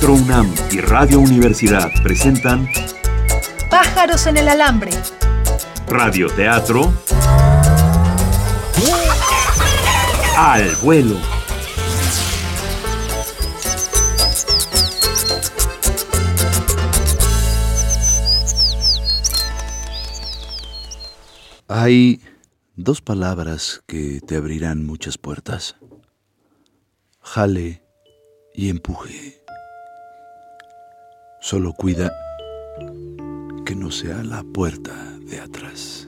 Teatro UNAM y Radio Universidad presentan Pájaros en el alambre. Radio Teatro Al vuelo. Hay dos palabras que te abrirán muchas puertas. Jale y empuje. Solo cuida que no sea la puerta de atrás.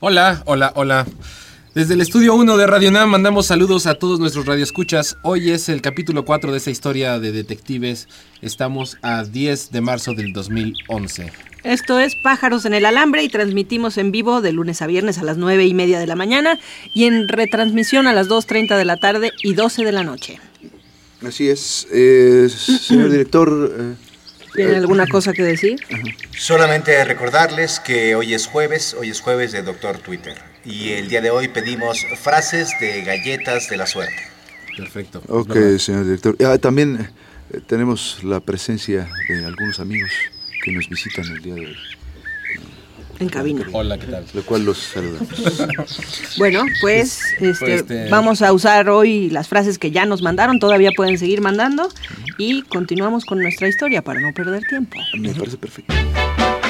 Hola, hola, hola. Desde el estudio 1 de Radio Nam mandamos saludos a todos nuestros radioescuchas. Hoy es el capítulo 4 de esta historia de detectives. Estamos a 10 de marzo del 2011. Esto es Pájaros en el Alambre y transmitimos en vivo de lunes a viernes a las 9 y media de la mañana y en retransmisión a las 2.30 de la tarde y 12 de la noche. Así es. Eh, señor director, eh, ¿Tiene alguna cosa que decir? Solamente recordarles que hoy es jueves, hoy es jueves de Doctor Twitter. Y el día de hoy pedimos frases de galletas de la suerte. Perfecto. ok, señor director. Ah, también eh, tenemos la presencia de algunos amigos que nos visitan el día de hoy, En cabina. Hola, ¿qué tal? lo cual los saludamos. Bueno, pues, este, pues, este- vamos a usar hoy las frases que ya nos mandaron. Todavía pueden seguir mandando. Y continuamos con nuestra historia para no perder tiempo. Me parece perfecto.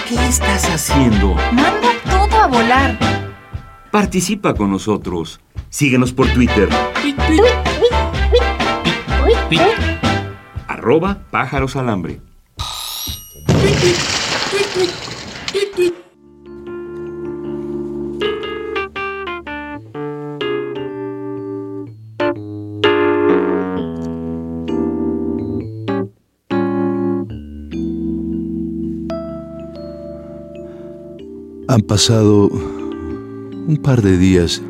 ¿Qué estás haciendo? Manda todo a volar. Participa con nosotros. Síguenos por Twitter. Arroba pájaros alambre. Han pasado un par de días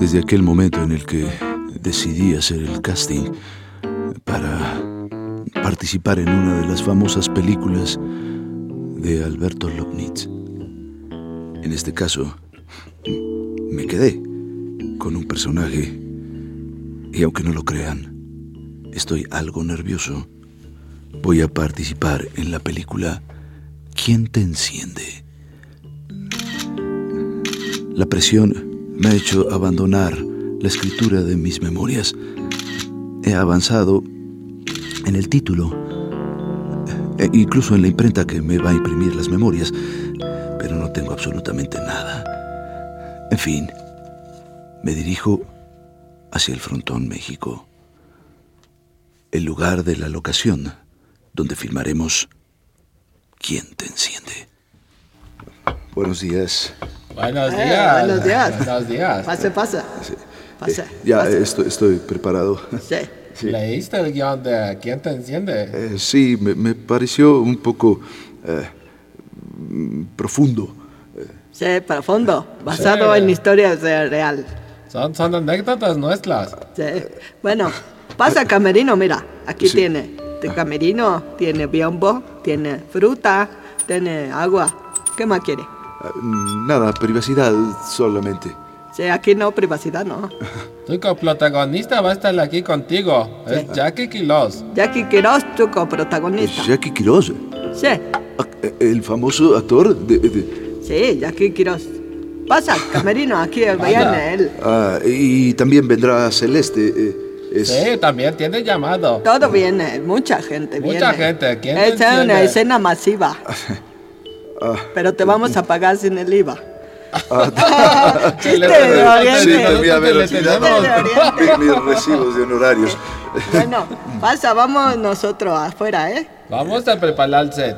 desde aquel momento en el que decidí hacer el casting para participar en una de las famosas películas de Alberto Lobnitz. En este caso, me quedé con un personaje y aunque no lo crean, estoy algo nervioso. Voy a participar en la película ¿Quién te enciende? La presión me ha hecho abandonar la escritura de mis memorias. He avanzado en el título, e incluso en la imprenta que me va a imprimir las memorias, pero no tengo absolutamente nada. En fin, me dirijo hacia el frontón México, el lugar de la locación donde filmaremos ¿Quién te enciende? Buenos días. Buenos Eh, días. buenos días. Buenos días. Pase, pasa. Pasa. Ya pasa. estoy, estoy preparado. Sí. ¿Leíste el guion de ¿Quién te enciende? Eh, sí, me, me pareció un poco eh, profundo. Sí, para fondo. Basado Sí. en historias de real. Son, son anécdotas nuestras. Sí. Bueno, pasa camerino, mira. Aquí Sí. tiene. Este camerino tiene biombo, tiene fruta, tiene agua. ¿Qué más quiere? Ah, Nada, privacidad solamente. Sí, aquí no, privacidad no. Tu coprotagonista va a estar aquí contigo. Es Jackie Quiloz. Jackie Quiroz, tu coprotagonista. Jackie Quiroz, Sí, ah, eh, el famoso actor de... de- sí, Jackie Quiroz. Pasa, camerino, aquí viene él. ah, y también vendrá Celeste. eh, es, Sí, también tiene llamado. Todo viene, mucha gente viene. Mucha gente, ¿quién Es una escena masiva. Ah. Pero te vamos a pagar sin el IVA. Le- Chiste de Oriente. Sí, mis recibos de honorarios. Bueno, pasa, vamos nosotros afuera, ¿eh? Vamos a preparar el set.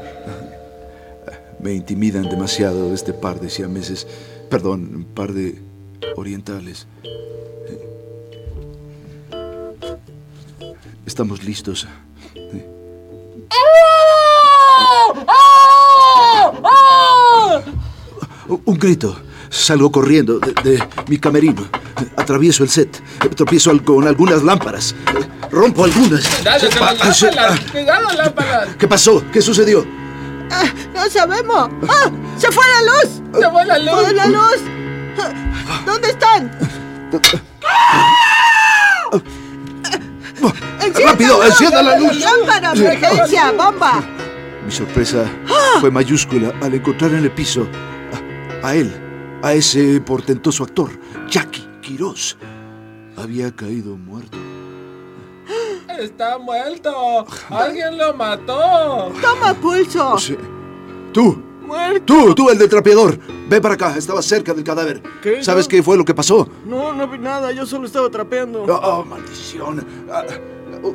Me intimidan demasiado este par de siameses. Perdón, un par de orientales. Estamos listos. Un grito. Salgo corriendo de, de mi camerino. Atravieso el set. Tropiezo al- con algunas lámparas. rompo algunas. Cuidado con las Ah, lámparas, ah, cuidado lámparas. ¿Qué pasó? ¿Qué sucedió? Ah, no sabemos. ¡Ah! ¡Se fue la luz! Se fue la luz. ¡Fue la luz! Ah, ¿Dónde están? ¡Encienda ¡Rápido, encienda la luz! ¡Lámpara, emergencia, bomba! Mi sorpresa fue mayúscula al encontrar en el piso a, a él, a ese portentoso actor, Jackie Quiroz. Había caído muerto. Está muerto. Alguien lo mató. ¡Toma pulso! Sí. Tú, ¡Muerto! tú, tú, el del trapeador. Ven para acá, estaba cerca del cadáver. ¿Qué? ¿Sabes No. qué fue lo que pasó? No, no vi nada, yo solo estaba trapeando. Oh, oh, maldición. Ah,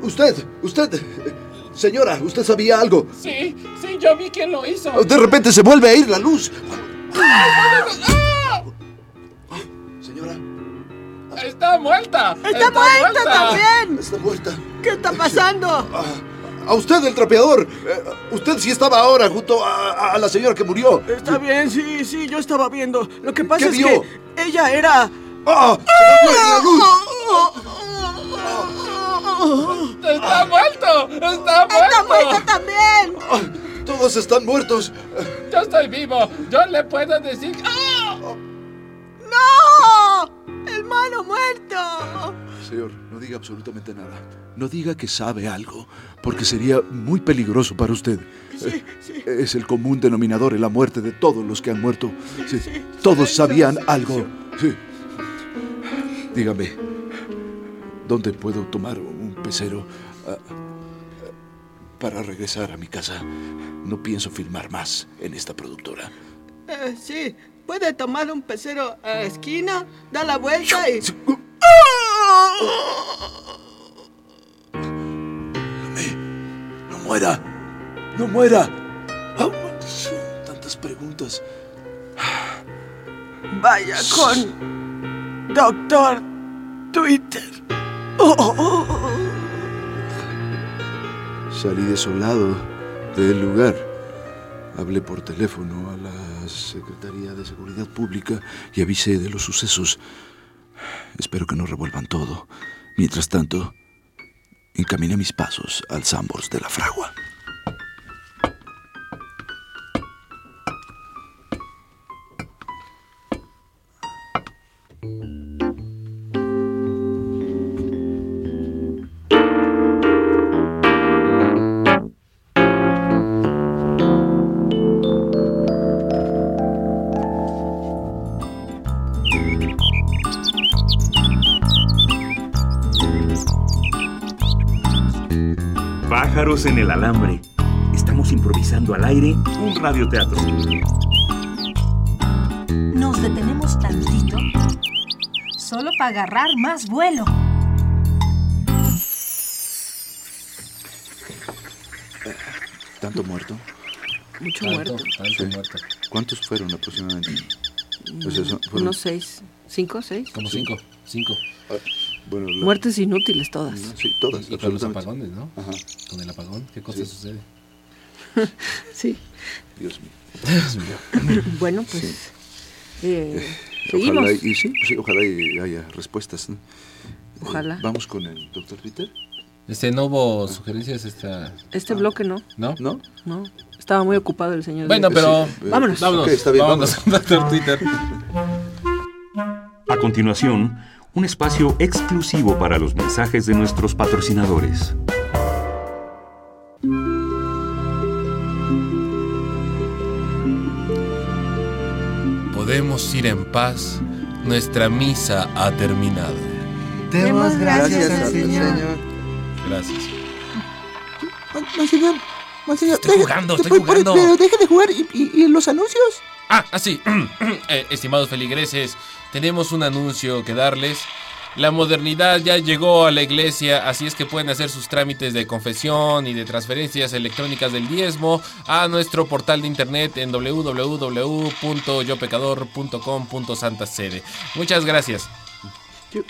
usted, usted, señora, ¿usted sabía algo? Sí, sí, yo vi quién lo hizo. De repente se vuelve a ir la luz. Señora, Está muerta. ¡Está muerta también! está muerta. ¿Qué está pasando? Ah, a usted, el trapeador. Eh, usted sí estaba ahora junto a, a la señora que murió. Está bien, sí, sí, yo estaba viendo. Lo que pasa ¿Qué es vio? que ella era... ¡Ah! ¡Se volvió a ir la luz! Está muerto. Está ¡Está muerta muerto. también! Todos están muertos. Yo estoy vivo. Yo le puedo decir. ¡Ah! ¡No! ¡Hermano muerto! Señor, no diga absolutamente nada. No diga que sabe algo, porque sería muy peligroso para usted. Eh, Es el común denominador en la muerte de todos los que han muerto. Sí, todos sabían algo. Sí. Dígame, ¿dónde puedo tomar un pecero ah, ah, para regresar a mi casa? No pienso filmar más en esta productora. Eh, sí, puede tomar un pecero a la esquina, da la vuelta y... ¡No muera! ¡No muera! ¡Ah! Tantas preguntas. Vaya con... Doctor Twitter. Salí desolado del lugar. Hablé por teléfono a la Secretaría de Seguridad Pública y avisé de los sucesos. Espero que no revuelvan todo. Mientras tanto, encaminé mis pasos al Sambors de la Fragua. En el alambre. Estamos improvisando al aire un radioteatro. Nos detenemos tantito solo para agarrar más vuelo. ¿Tanto muerto? Mucho Tanto, muerto. tanto muerto. ¿Cuántos fueron aproximadamente? Pues eso, fueron- Unos seis. ¿Cinco? ¿Seis? Como cinco. Cinco. Ah, bueno, la- Muertes inútiles todas. Sí, todas, Y con los apagones, ¿no? Ajá, Con el apagón, ¿qué cosa Sí. sucede? Sí. Dios mío. Bueno, pues. eh, Ojalá seguimos. y, sí, sí, ojalá y haya respuestas. ¿no? Ojalá. Eh, Vamos con el doctor Peter. Este, no hubo sugerencias esta... Este bloque no. ¿No? ¿No? No. Estaba muy ocupado el señor. Bueno, pero... Sí, eh, Vámonos. Vámonos. Ok, está bien, vámonos. Doctor Twitter. A continuación, un espacio exclusivo para los mensajes de nuestros patrocinadores. Podemos ir en paz. Nuestra misa ha terminado. Demos gracias al Señor. Gracias. Monseñor, monseñor... Estoy deje- jugando, estoy jugando. Pero deje de jugar y, y- y los anuncios. Ah, así. Eh, estimados feligreses, tenemos un anuncio que darles. La modernidad ya llegó a la iglesia, así es que pueden hacer sus trámites de confesión y de transferencias electrónicas del diezmo a nuestro portal de internet en www.yopecador.com.santasede. Muchas gracias. Yo-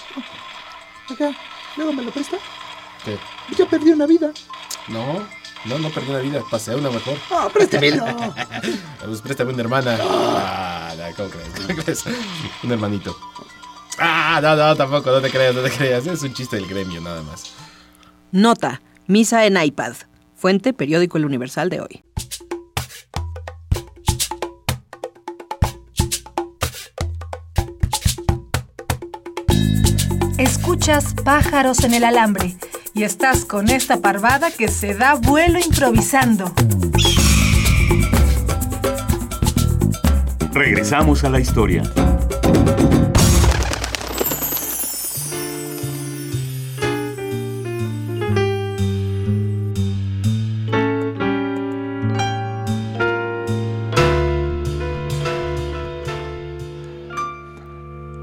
Acá, luego me lo presta. ¿Qué? Yo perdí una vida. No, no, no perdí una vida, pasé una mejor. Ah, préstamelo. Pues préstame una hermana. Ah, no, ¿cómo crees? ¿Cómo crees? Un hermanito. Ah, no, no, tampoco, no te creas, no te creas. Es un chiste del gremio, nada más. Nota, misa en iPad. Fuente, periódico El Universal de hoy. Escuchas pájaros en el alambre y estás con esta parvada que se da vuelo improvisando. Regresamos a la historia.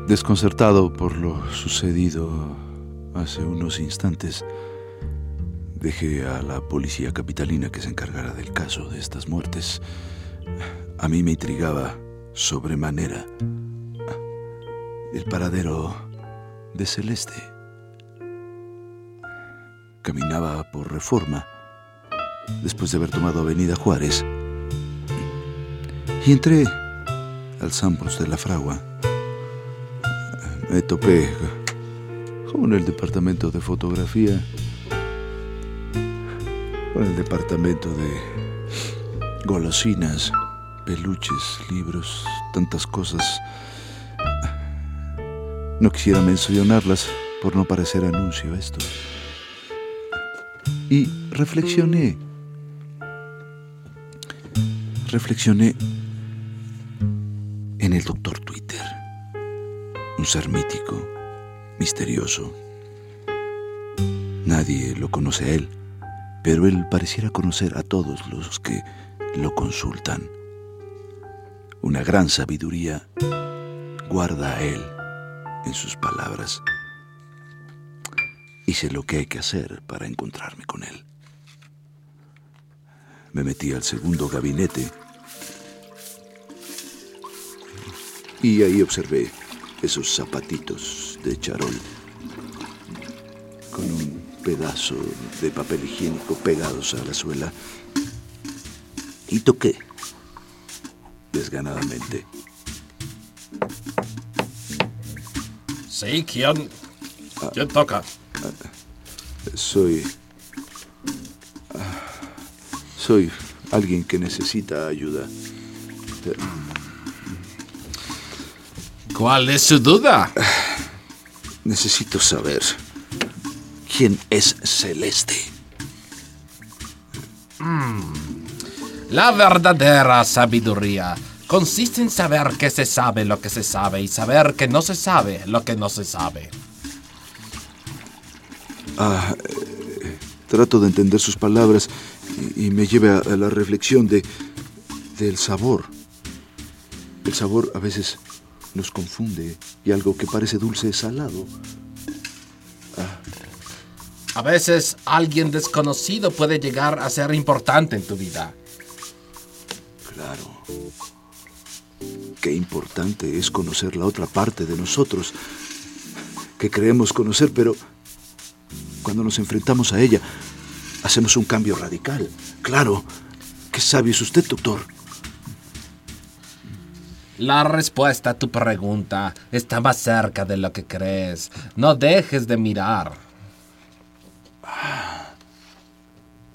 Desconcertado por lo sucedido hace unos instantes, dejé a la policía capitalina que se encargara del caso de estas muertes. A mí me intrigaba sobremanera el paradero de Celeste. Caminaba por reforma después de haber tomado Avenida Juárez y entré al Sambros de la Fragua me topé con el departamento de fotografía, el departamento de golosinas, peluches, libros, tantas cosas. No quisiera mencionarlas por no parecer anuncio esto. Y reflexioné. Reflexioné en el doctor Twitter un ser mítico, misterioso. Nadie lo conoce a él, pero él pareciera conocer a todos los que lo consultan. Una gran sabiduría guarda a él en sus palabras. Hice lo que hay que hacer para encontrarme con él. Me metí al segundo gabinete y ahí observé esos zapatitos de charol pedazo de papel higiénico pegados a la suela y toqué desganadamente. Sí, ¿quién? ¿Quién toca? Soy... Soy alguien que necesita ayuda. ¿Cuál es su duda? Necesito saber es Celeste. La verdadera sabiduría consiste en saber que se sabe lo que se sabe y saber que no se sabe lo que no se sabe. Ah, eh, trato de entender sus palabras y, y me lleva a, a la reflexión de del sabor. El sabor a veces nos confunde y algo que parece dulce es salado. A veces alguien desconocido puede llegar a ser importante en tu vida. Claro. Qué importante es conocer la otra parte de nosotros que creemos conocer, pero cuando nos enfrentamos a ella, hacemos un cambio radical. Claro. Qué sabio es usted, doctor. La respuesta a tu pregunta está más cerca de lo que crees. No dejes de mirar.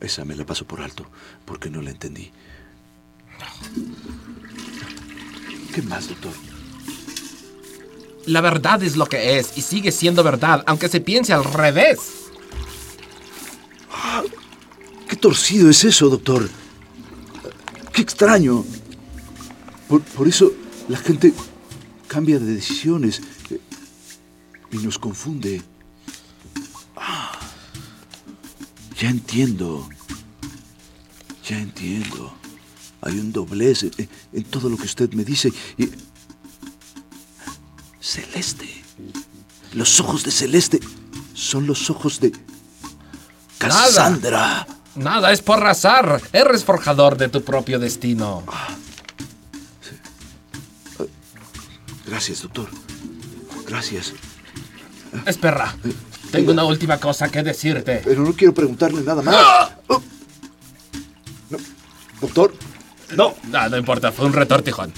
Esa me la paso por alto, porque no la entendí. ¿Qué más, doctor? La verdad es lo que es y sigue siendo verdad, aunque se piense al revés. ¿Qué torcido es eso, doctor? Qué extraño. Por, por eso la gente cambia de decisiones eh, y nos confunde. Ya entiendo. Ya entiendo. Hay un doblez en, en todo lo que usted me dice. Y... Celeste. Los ojos de Celeste son los ojos de Cassandra. Nada es por azar. Eres forjador de tu propio destino. Gracias, doctor. Gracias. Espera. Tengo una última cosa que decirte. Pero no quiero preguntarle nada más. Oh. No. Doctor. No, no, no importa. Fue un retortijón.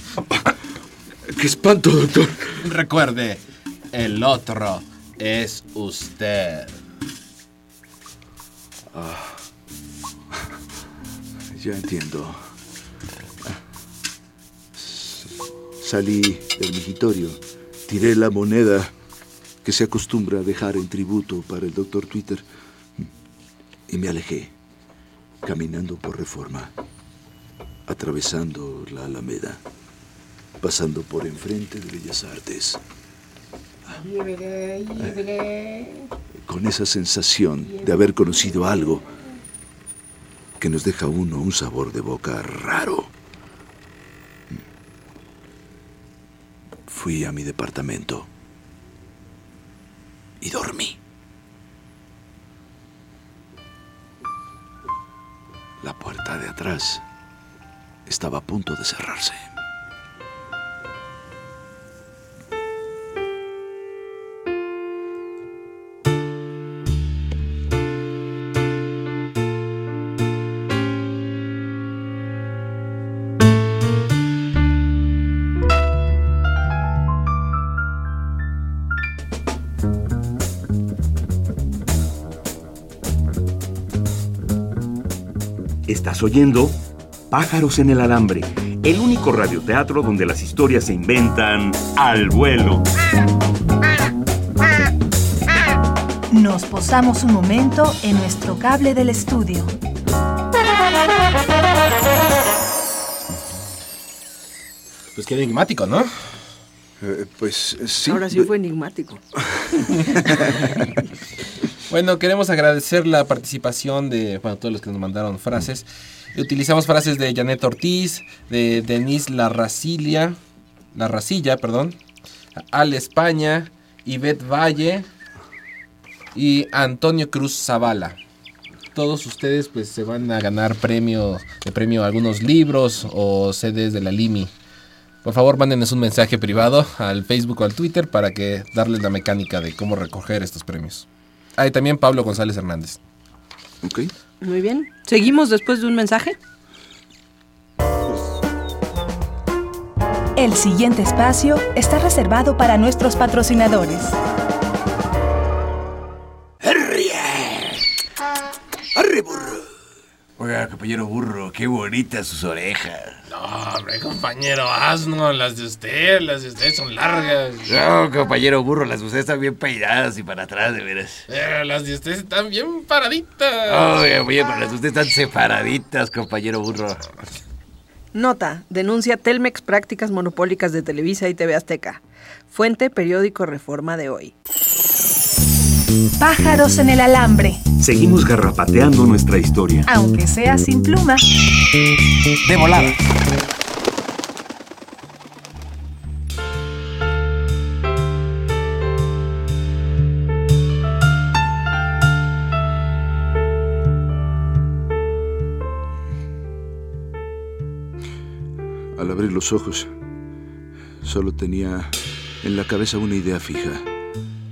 Qué espanto, doctor. Recuerde, el otro es usted. Ya entiendo. Salí del migitorio, tiré la moneda que se acostumbra a dejar en tributo para el doctor Twitter y me alejé, caminando por reforma, atravesando la Alameda, pasando por enfrente de Bellas Artes. Con esa sensación de haber conocido algo que nos deja a uno un sabor de boca raro. Fui a mi departamento y dormí. La puerta de atrás estaba a punto de cerrarse. Estás oyendo Pájaros en el Alambre, el único radioteatro donde las historias se inventan al vuelo. Nos posamos un momento en nuestro cable del estudio. Pues qué enigmático, ¿no? Eh, pues sí. Ahora sí fue enigmático. Bueno, queremos agradecer la participación de bueno, todos los que nos mandaron frases. Utilizamos frases de Janet Ortiz, de Denise Larracilia, Larracilla, perdón, Al España, Ivette Valle y Antonio Cruz Zavala. Todos ustedes pues se van a ganar premio, de premio algunos libros o sedes de la Limi. Por favor, mándenos un mensaje privado al Facebook o al Twitter para que darles la mecánica de cómo recoger estos premios. Ah, y también Pablo González Hernández. Ok. Muy bien. ¿Seguimos después de un mensaje? El siguiente espacio está reservado para nuestros patrocinadores. ¡Arre, burro! Oiga, compañero burro, qué bonitas sus orejas. No, hombre, compañero asno, las de usted, las de usted son largas. No, compañero burro, las de usted están bien peinadas y para atrás, de veras. Pero las de usted están bien paraditas. Oiga, oye, pero las de usted están separaditas, compañero burro. Nota. Denuncia Telmex prácticas monopólicas de Televisa y TV Azteca. Fuente periódico Reforma de hoy. Pájaros en el alambre, Seguimos garrapateando nuestra historia. aunque sea sin pluma. De volada. Ojos, solo tenía en la cabeza una idea fija,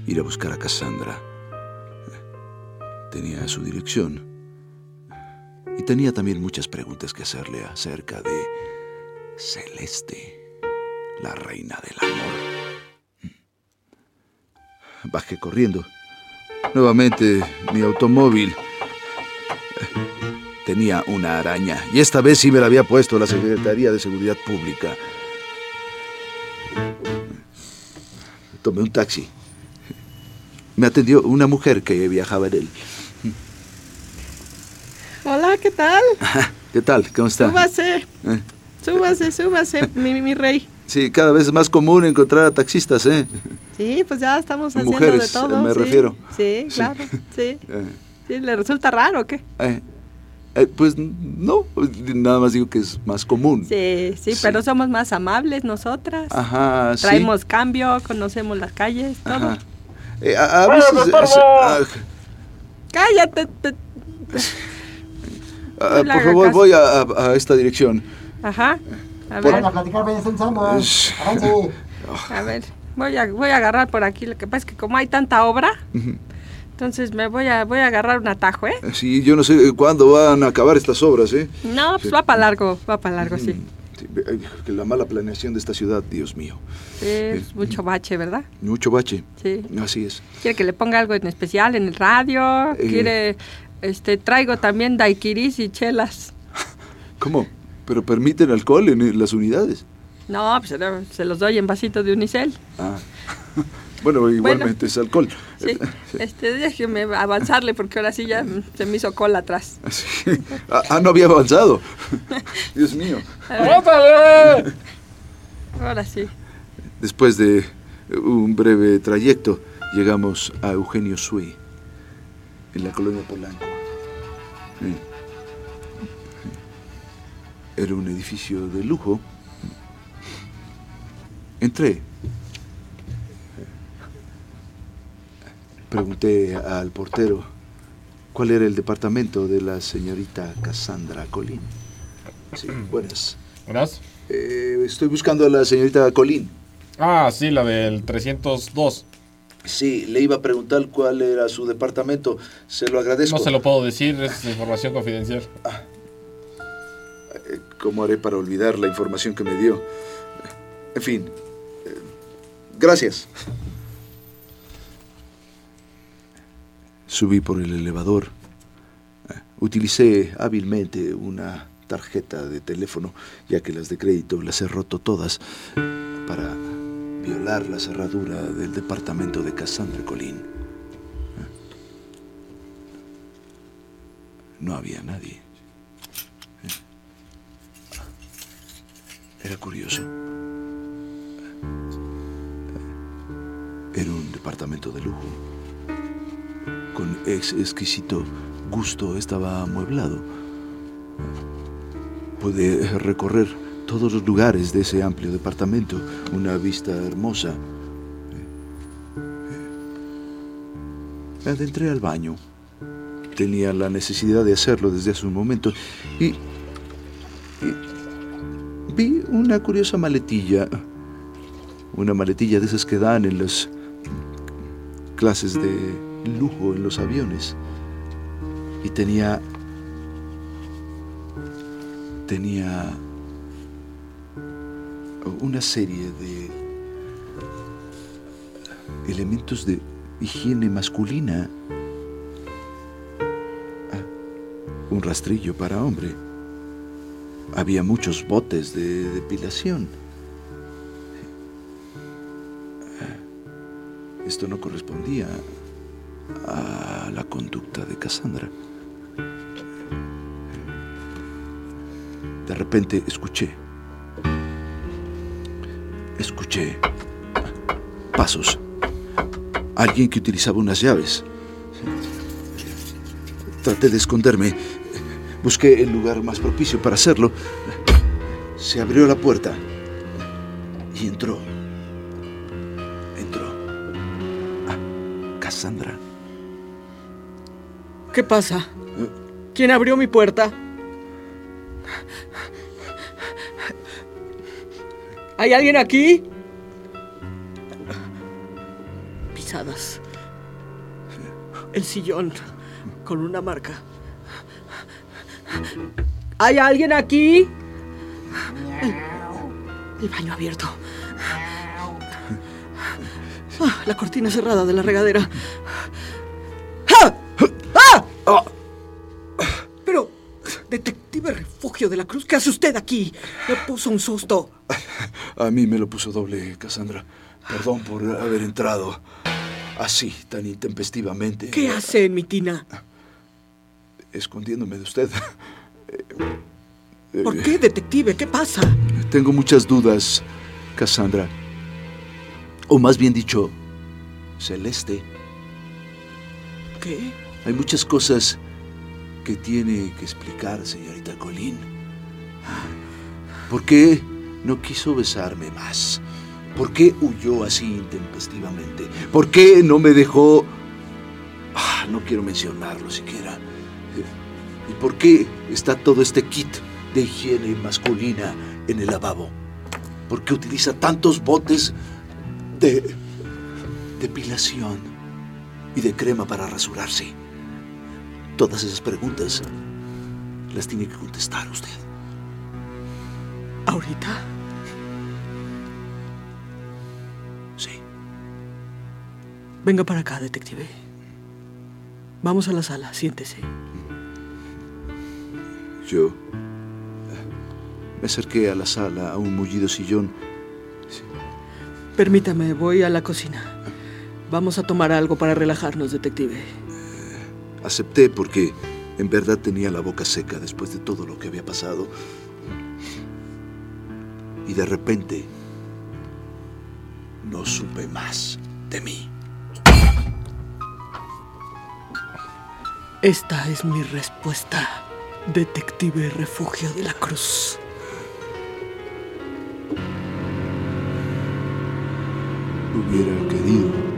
ir a buscar a Cassandra. Tenía su dirección y tenía también muchas preguntas que hacerle acerca de Celeste, la reina del amor. Bajé corriendo. Nuevamente mi automóvil tenía una araña y esta vez sí me la había puesto la Secretaría de Seguridad Pública. Tomé un taxi. Me atendió una mujer que viajaba en él. Hola, ¿qué tal? ¿Qué tal? ¿Cómo está? Súbase, Eh, súbase, súbase, mi, mi rey. Sí, cada vez es más común encontrar a taxistas, ¿eh? Sí, pues ya estamos haciendo Mujeres, de todo. me sí. refiero. Sí, claro, sí. Eh, Sí, ¿Le resulta raro o qué? eh, eh, pues no, nada más digo que es más común. Sí, sí, Sí. pero somos más amables nosotras. Ajá, sí. Traemos cambio, conocemos las calles, todo. Ajá. Eh, a, a veces... ah, Cállate. te- ah, por favor, caso. voy a, a- a esta dirección. Ajá. A ver. Avance. a ver. Voy a, voy a agarrar por aquí. Lo que pasa es que como hay tanta obra, Ujú. Entonces me voy a, voy a agarrar un atajo, ¿eh? Sí, yo no sé cuándo van a acabar estas obras, ¿eh? No, pues Sí. va para largo, va para largo, sí. Sí, eh, que la mala planeación de esta ciudad, Dios mío. Sí, es mucho bache, ¿verdad? Mucho bache. Sí. Así es. Quiere que le ponga algo en especial en el radio, Eh. quiere este, traigo también daiquiris y chelas. ¿Cómo? ¿Pero permiten alcohol en las unidades? No, pues se los doy en vasitos de unicel. Ah. Bueno, igualmente es alcohol. Sí, este, déjeme avanzarle porque ahora sí ya se me hizo cola atrás. Ah, ah, no había avanzado. Dios mío. Ahora sí. Después de un breve trayecto, llegamos a Eugenio Sui, en la colonia Polanco. Era un edificio de lujo. Entré Pregunté al portero cuál era el departamento de la señorita Cassandra Colín. Sí, buenas. Buenas. Eh, estoy buscando a la señorita Colín. Ah, sí, la del 302. Sí, le iba a preguntar cuál era su departamento. Se lo agradezco. No se lo puedo decir, es información confidencial. Ah. Eh, ¿Cómo haré para olvidar la información que me dio? En fin, eh, gracias. Subí por el elevador. Utilicé hábilmente una tarjeta de teléfono, ya que las de crédito las he roto todas, para violar la cerradura del departamento de Cassandra Colín. No había nadie. Era curioso. Era un departamento de lujo con ex exquisito gusto estaba amueblado. Pude recorrer todos los lugares de ese amplio departamento, una vista hermosa. Adentré al baño. Tenía la necesidad de hacerlo desde hace un momento y vi una curiosa maletilla, una maletilla de esas que dan en las clases de lujo en los aviones. Y tenía... tenía una serie de elementos de higiene masculina. Un rastrillo para hombre. Había muchos botes de depilación. Esto no correspondía a la conducta de Cassandra. De repente escuché, escuché pasos. Alguien que utilizaba unas llaves. Traté de esconderme. Busqué el lugar más propicio para hacerlo. Se abrió la puerta y entró. Entró. Ah, Cassandra. ¿Qué pasa? ¿Quién abrió mi puerta? ¿Hay alguien aquí? Pisadas. El sillón con una marca. ¿Hay alguien aquí? El, baño abierto. Ah, la cortina cerrada de la regadera. De la Cruz, ¿qué hace usted aquí? Me puso un susto. A mí me lo puso doble, Cassandra. Perdón por haber entrado así, tan intempestivamente. ¿Qué hace en mi tina? Escondiéndome de usted. ¿Por qué, detective? ¿Qué pasa? Tengo muchas dudas, Cassandra. O más bien dicho, Celeste. ¿Qué? Hay muchas cosas que tiene que explicar, señorita Colín. ¿Por qué no quiso besarme más? ¿Por qué huyó así intempestivamente? ¿Por qué no me dejó... Ah, no quiero mencionarlo siquiera. ¿Y por qué está todo este kit de higiene masculina en el lavabo? ¿Por qué utiliza tantos botes de depilación y de crema para rasurarse? Todas esas preguntas las tiene que contestar usted. ¿Ahorita? Sí. Venga para acá, detective. Vamos a la sala, siéntese. Yo me acerqué a la sala, a un mullido sillón. Permítame, voy a la cocina. Vamos a tomar algo para relajarnos, detective. Acepté porque en verdad tenía la boca seca después de todo lo que había pasado. Y de repente no supe más de mí. Esta es mi respuesta, detective refugio de la cruz. Hubiera querido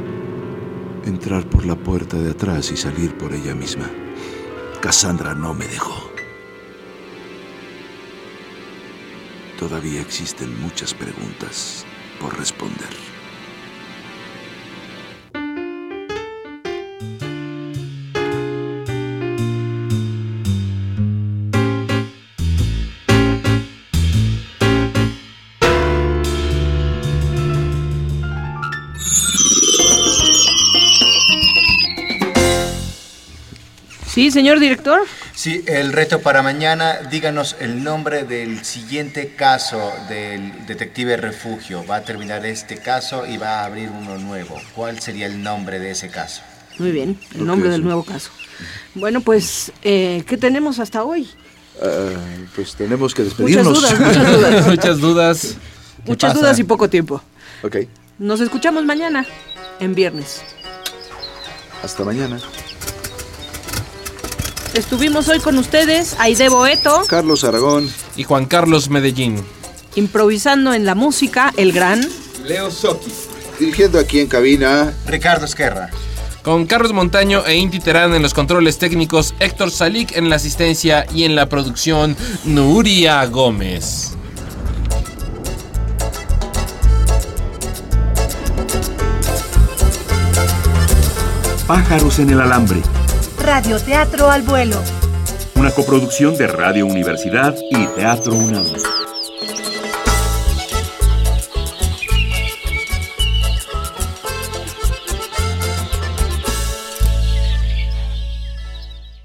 entrar por la puerta de atrás y salir por ella misma. Cassandra no me dejó. Todavía existen muchas preguntas por responder. Sí, señor director. Sí, el reto para mañana, díganos el nombre del siguiente caso del detective refugio. Va a terminar este caso y va a abrir uno nuevo. ¿Cuál sería el nombre de ese caso? Muy bien, el nombre del nuevo caso. Bueno, pues, eh, ¿qué tenemos hasta hoy? Ah, pues tenemos que Muchas despedirnos. dudas, muchas dudas. Muchas dudas. ¿Qué Muchas dudas y poco tiempo. ok, Nos escuchamos mañana, en viernes. hasta mañana. Estuvimos hoy con ustedes, Aide Boeto, Carlos Aragón. Y Juan Carlos Medellín. improvisando en la música, el gran. Leo Soki. Dirigiendo aquí en cabina. Ricardo Esquerra. Con Carlos Montaño e Inti Terán en los controles técnicos, Héctor Salik en la asistencia y en la producción, Nuria Gómez. Pájaros en el alambre. Radioteatro al vuelo. Una coproducción de Radio Universidad y Teatro UNAM.